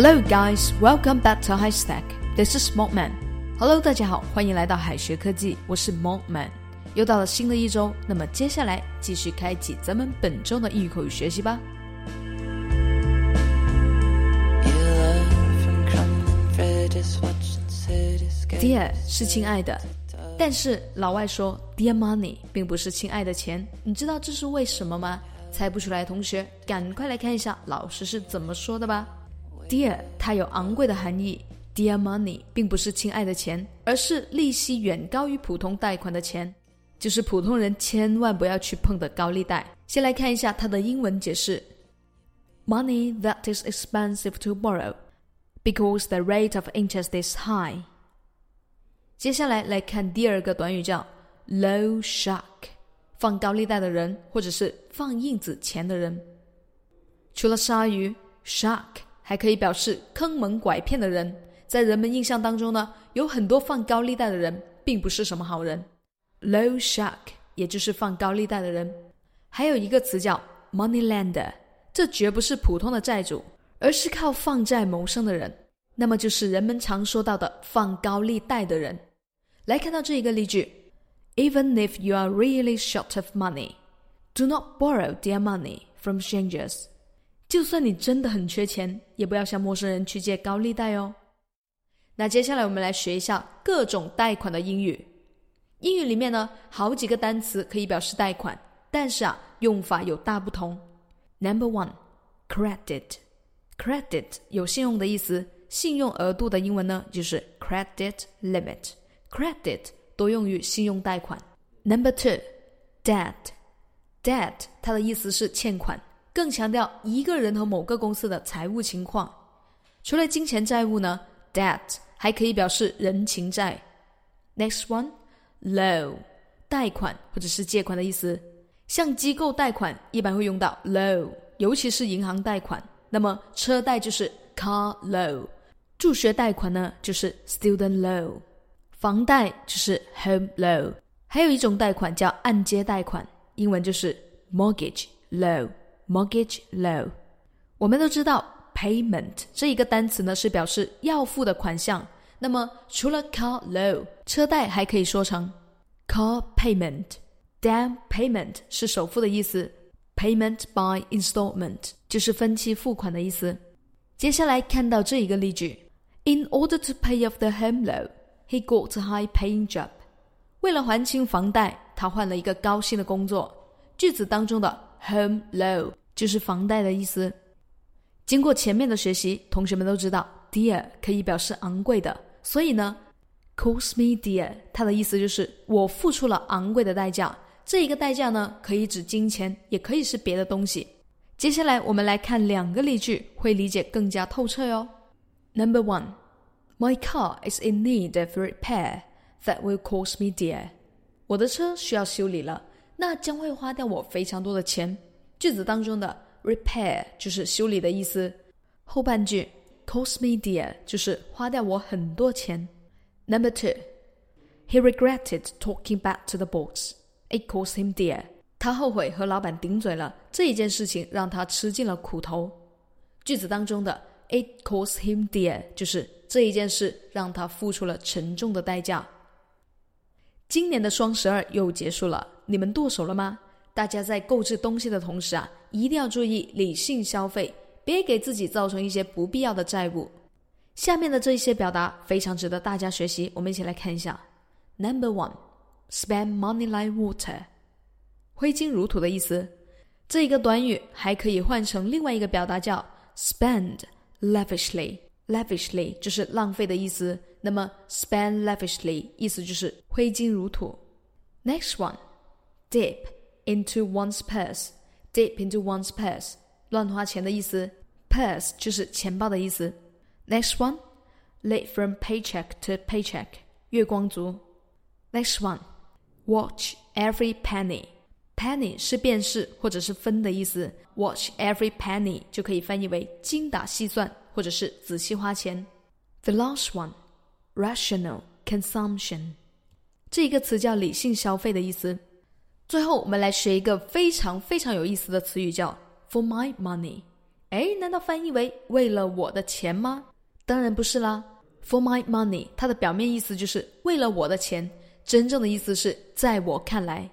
Hello, guys. Welcome back to High Stack. This is Smokman. Hello，大家好，欢迎来到海学科技，我是 Smokman。又到了新的一周，那么接下来继续开启咱们本周的英语口语学习吧。Dear 是亲爱的，但是老外说 Dear money 并不是亲爱的钱，你知道这是为什么吗？猜不出来，同学赶快来看一下老师是怎么说的吧。Dear 它有昂贵的含义，Dear money 并不是亲爱的钱，而是利息远高于普通贷款的钱，就是普通人千万不要去碰的高利贷。先来看一下它的英文解释：Money that is expensive to borrow because the rate of interest is high。接下来来看第二个短语叫 low shark，放高利贷的人或者是放印子钱的人。除了鲨鱼 shark，还可以表示坑蒙拐骗的人。在人们印象当中呢，有很多放高利贷的人并不是什么好人。low shark 也就是放高利贷的人。还有一个词叫 money lender，这绝不是普通的债主，而是靠放债谋生的人。那么就是人们常说到的放高利贷的人。来看到这一个例句：Even if you are really short of money, do not borrow their money from strangers。就算你真的很缺钱，也不要向陌生人去借高利贷哦。那接下来我们来学一下各种贷款的英语。英语里面呢，好几个单词可以表示贷款，但是啊，用法有大不同。Number one, credit. Credit 有信用的意思，信用额度的英文呢就是 credit limit。Credit 多用于信用贷款。Number two, debt. Debt 它的意思是欠款，更强调一个人和某个公司的财务情况。除了金钱债务呢，debt 还可以表示人情债。Next one, loan，贷款或者是借款的意思。向机构贷款一般会用到 loan，尤其是银行贷款。那么车贷就是 car loan，助学贷款呢就是 student loan。房贷就是 home loan，还有一种贷款叫按揭贷款，英文就是 mortgage loan。mortgage loan。我们都知道 payment 这一个单词呢是表示要付的款项。那么除了 car loan，车贷还可以说成 car payment。down payment 是首付的意思，payment by installment 就是分期付款的意思。接下来看到这一个例句：In order to pay off the home loan。He got a high-paying job。为了还清房贷，他换了一个高薪的工作。句子当中的 home loan 就是房贷的意思。经过前面的学习，同学们都知道，dear 可以表示昂贵的，所以呢，cost me dear，它的意思就是我付出了昂贵的代价。这一个代价呢，可以指金钱，也可以是别的东西。接下来我们来看两个例句，会理解更加透彻哟。Number one。My car is in need of repair. That will cost me dear. 我的车需要修理了，那将会花掉我非常多的钱。句子当中的 repair 就是修理的意思，后半句 cost me dear 就是花掉我很多钱。Number two, he regretted talking back to the boss. It cost him dear. 他后悔和老板顶嘴了，这一件事情让他吃尽了苦头。句子当中的 it cost him dear 就是这一件事让他付出了沉重的代价。今年的双十二又结束了，你们剁手了吗？大家在购置东西的同时啊，一定要注意理性消费，别给自己造成一些不必要的债务。下面的这一些表达非常值得大家学习，我们一起来看一下。Number one, spend money like water，挥金如土的意思。这一个短语还可以换成另外一个表达叫 spend lavishly。lavishly 就是浪费的意思，那么 spend lavishly 意思就是挥金如土。Next one, dip into one's purse. Dip into one's purse，乱花钱的意思。Purse 就是钱包的意思。Next one, live from paycheck to paycheck，月光族。Next one, watch every penny. Penny 是便士或者是分的意思，watch every penny 就可以翻译为精打细算。或者是仔细花钱。The last one, rational consumption，这一个词叫理性消费的意思。 最后，我们来学一个非常非常有意思的词语，叫 for my money。哎，难道翻译为为了我的钱吗？当然不是啦。For my money，它的表面意思就是为了我的钱，真正的意思是在我看来，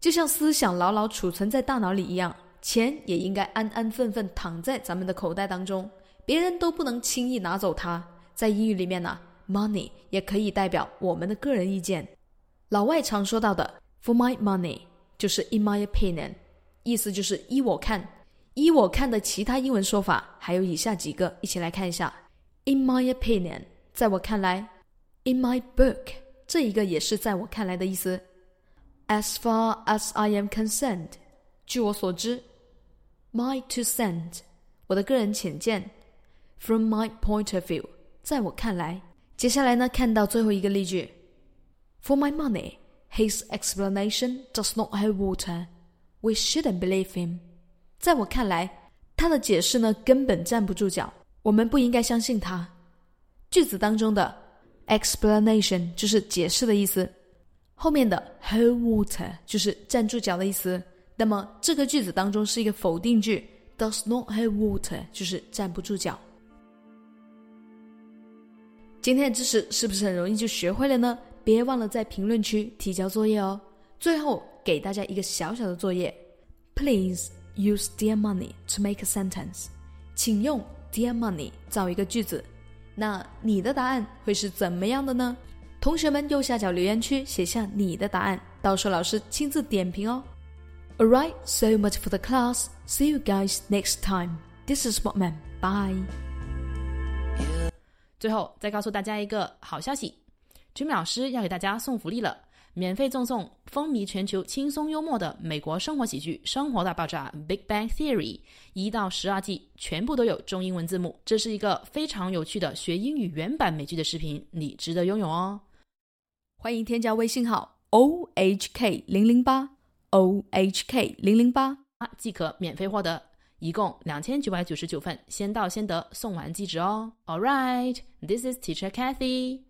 就像思想牢牢储存在大脑里一样，钱也应该安安分分躺在咱们的口袋当中，别人都不能轻易拿走它。在英语里面呢，money 也可以代表我们的个人意见。老外常说到的 For my money，就是 In my opinion，意思就是依我看。依我看的其他英文说法还有以下几个，一起来看一下。In my opinion，在我看来；In my book，这一个也是在我看来的意思。As far as I am concerned，据我所知。My two cents，我的个人浅见。From my point of view，在我看来。接下来呢，看到最后一个例句。For my money, his explanation does not hold water. We shouldn't believe him. 在我看来，他的解释呢根本站不住脚，我们不应该相信他。句子当中的 explanation 就是解释的意思，后面的 hold water 就是站住脚的意思。那么这个句子当中是一个否定句，does not hold water 就是站不住脚。今天的知识是不是很容易就学会了呢？别忘了在评论区提交作业哦。最后给大家一个小小的作业，Please。Use dear money to make a sentence，请用 dear money 造一个句子。那你的答案会是怎么样的呢？同学们右下角留言区写下你的答案，到时候老师亲自点评哦。Alright, so much for the class. See you guys next time. This is Spotman. Bye. 最后再告诉大家一个好消息，Jimmy 老师要给大家送福利了。免费赠送风靡全球、轻松幽默的美国生活喜剧《生活大爆炸》（Big Bang Theory） 一到十二季，全部都有中英文字幕。这是一个非常有趣的学英语原版美剧的视频，你值得拥有哦！欢迎添加微信号 o h k 零零八 o h k 零零八，即可免费获得，一共两千九百九十九份，先到先得，送完即止哦。All right, this is Teacher Kathy.